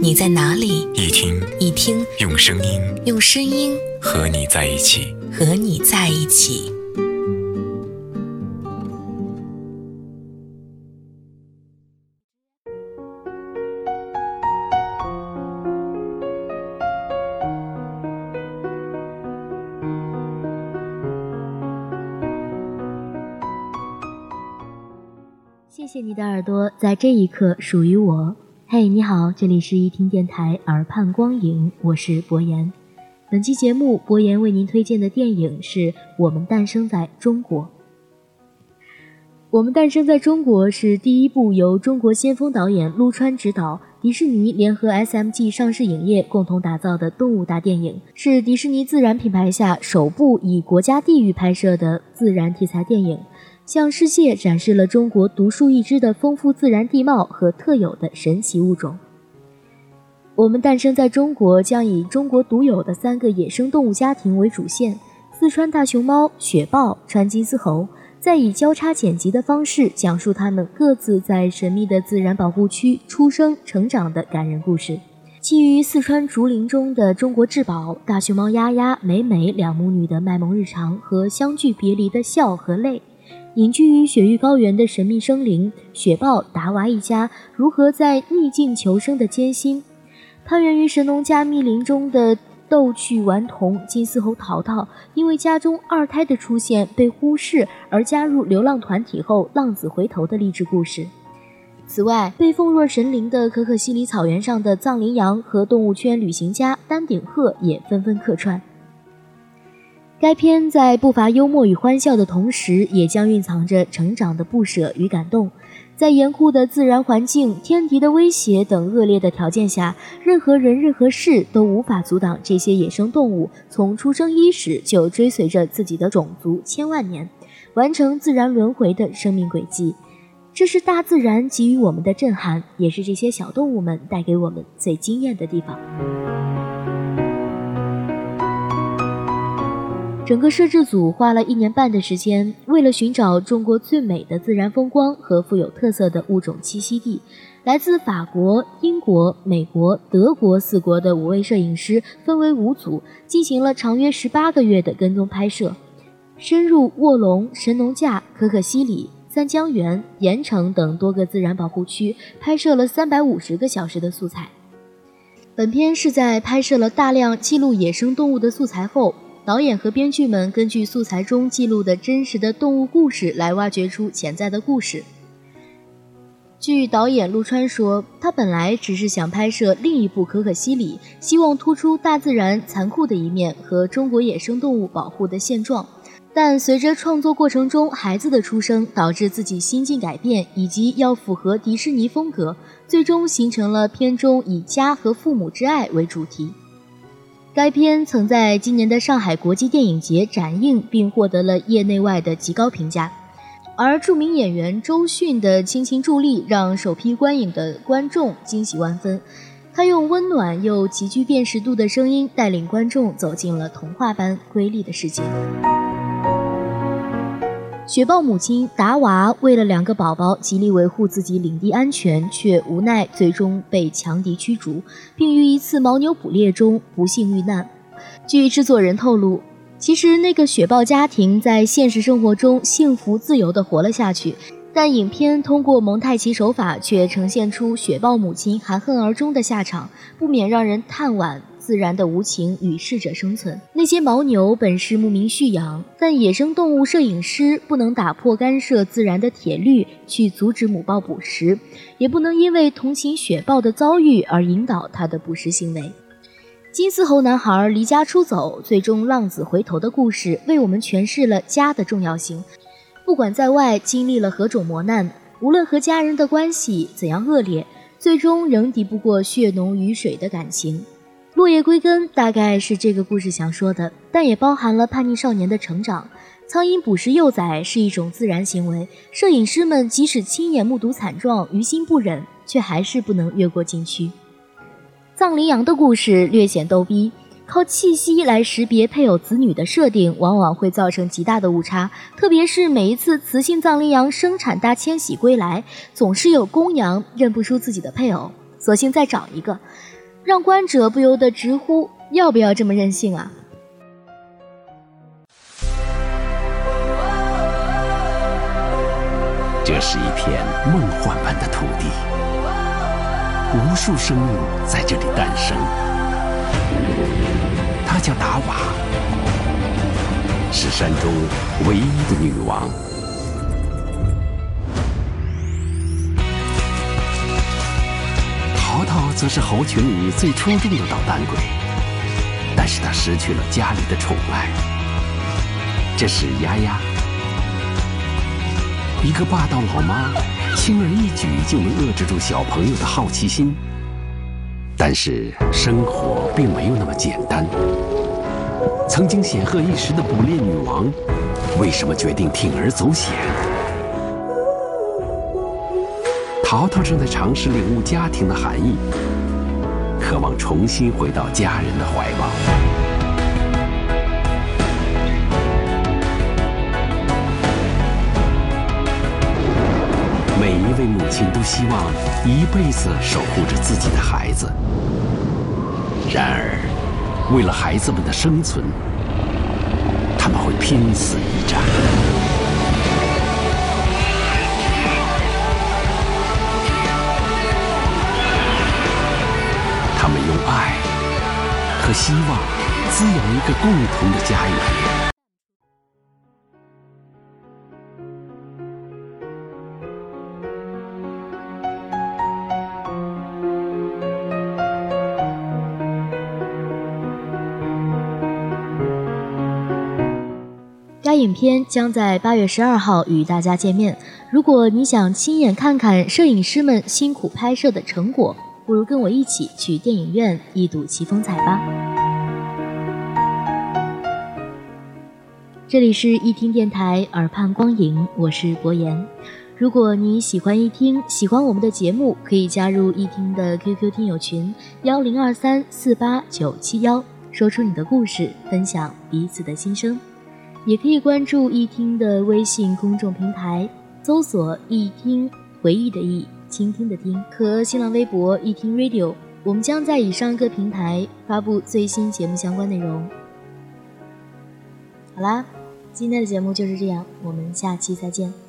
你在哪里，一听一听，用声音，用声音和你在一起，和你在一起。谢谢你的耳朵，在这一刻属于我。嘿，你好，这里是一听电台耳畔光影，我是博言。本期节目，博言为您推荐的电影是《我们诞生在中国》。《我们诞生在中国》是第一部由中国先锋导演陆川执导，迪士尼联合 SMG 上市影业共同打造的动物大电影，是迪士尼自然品牌下首部以国家地域拍摄的自然题材电影。向世界展示了中国独树一帜的丰富自然地貌和特有的神奇物种。我们诞生在中国，将以中国独有的三个野生动物家庭为主线：四川大熊猫、雪豹、川金丝猴，再以交叉剪辑的方式讲述它们各自在神秘的自然保护区出生、成长的感人故事。基于四川竹林中的中国至宝大熊猫丫丫、美美两母女的卖萌日常和相聚别离的笑和泪。隐居于雪域高原的神秘生灵雪豹达娃一家如何在逆境求生的艰辛？攀援于神农架密林中的逗趣顽童金丝猴淘淘，因为家中二胎的出现被忽视而加入流浪团体后浪子回头的励志故事。此外，被奉若神灵的可可西里草原上的藏羚羊和动物圈旅行家丹顶鹤也纷纷客串。该片在不乏幽默与欢笑的同时，也将蕴藏着成长的不舍与感动。在严酷的自然环境、天敌的威胁等恶劣的条件下，任何人、任何事都无法阻挡这些野生动物从出生伊始就追随着自己的种族千万年，完成自然轮回的生命轨迹。这是大自然给予我们的震撼，也是这些小动物们带给我们最惊艳的地方。整个摄制组花了一年半的时间，为了寻找中国最美的自然风光和富有特色的物种栖息地，来自法国、英国、美国、德国四国的五位摄影师分为五组，进行了长约十八个月的跟踪拍摄，深入卧龙、神农架、可可西里、三江源、盐城等多个自然保护区，拍摄了三百五十个小时的素材。本片是在拍摄了大量记录野生动物的素材后。导演和编剧们根据素材中记录的真实的动物故事来挖掘出潜在的故事。据导演陆川说，他本来只是想拍摄另一部《可可西里》，希望突出大自然残酷的一面和中国野生动物保护的现状。但随着创作过程中孩子的出生，导致自己心境改变，以及要符合迪士尼风格，最终形成了片中以家和父母之爱为主题。该片曾在今年的上海国际电影节展映，并获得了业内外的极高评价。而著名演员周迅的倾情助力，让首批观影的观众惊喜万分。他用温暖又极具辨识度的声音，带领观众走进了童话般瑰丽的世界。雪豹母亲达娃为了两个宝宝，极力维护自己领地安全，却无奈最终被强敌驱逐，并于一次牦牛捕猎中不幸遇难。据制作人透露，其实那个雪豹家庭在现实生活中幸福自由地活了下去，但影片通过蒙太奇手法却呈现出雪豹母亲含恨而终的下场，不免让人叹惋。自然的无情与适者生存。那些牦牛本是牧民蓄养，但野生动物摄影师不能打破干涉自然的铁律去阻止母豹捕食，也不能因为同情雪豹的遭遇而引导它的捕食行为。金丝猴男孩离家出走，最终浪子回头的故事，为我们诠释了家的重要性。不管在外经历了何种磨难，无论和家人的关系怎样恶劣，最终仍敌不过血浓于水的感情。落叶归根大概是这个故事想说的，但也包含了叛逆少年的成长。苍蝇捕食幼崽是一种自然行为，摄影师们即使亲眼目睹惨状，于心不忍，却还是不能越过禁区。藏羚羊的故事略显逗逼，靠气息来识别配偶子女的设定，往往会造成极大的误差。特别是每一次雌性藏羚羊生产大迁徙归来，总是有公羊认不出自己的配偶，索性再找一个。让观者不由得直呼：要不要这么任性啊？这是一片梦幻般的土地，无数生命在这里诞生。她叫达瓦，是山中唯一的女王。则是猴群里最出众的捣蛋鬼，但是他失去了家里的宠爱。这是丫丫，一个霸道老妈，轻而易举就能遏制住小朋友的好奇心。但是生活并没有那么简单。曾经显赫一时的捕猎女王，为什么决定铤而走险？淘淘正在尝试领悟家庭的含义，渴望重新回到家人的怀抱。每一位母亲都希望一辈子守护着自己的孩子，然而，为了孩子们的生存，他们会拼死一战。希望滋养一个共同的家园。该影片将在八月十二号与大家见面。如果你想亲眼看看摄影师们辛苦拍摄的成果，不如跟我一起去电影院一睹其风采吧。这里是一听电台耳畔光影，我是博言。如果你喜欢一听，喜欢我们的节目，可以加入一听的 QQ 听友群幺零二三四八九七幺，说出你的故事，分享彼此的心声。也可以关注一听的微信公众平台，搜索“一听回忆的忆，倾听的听”和新浪微博“一听 Radio”，我们将在以上各平台发布最新节目相关内容。好啦，今天的节目就是这样，我们下期再见。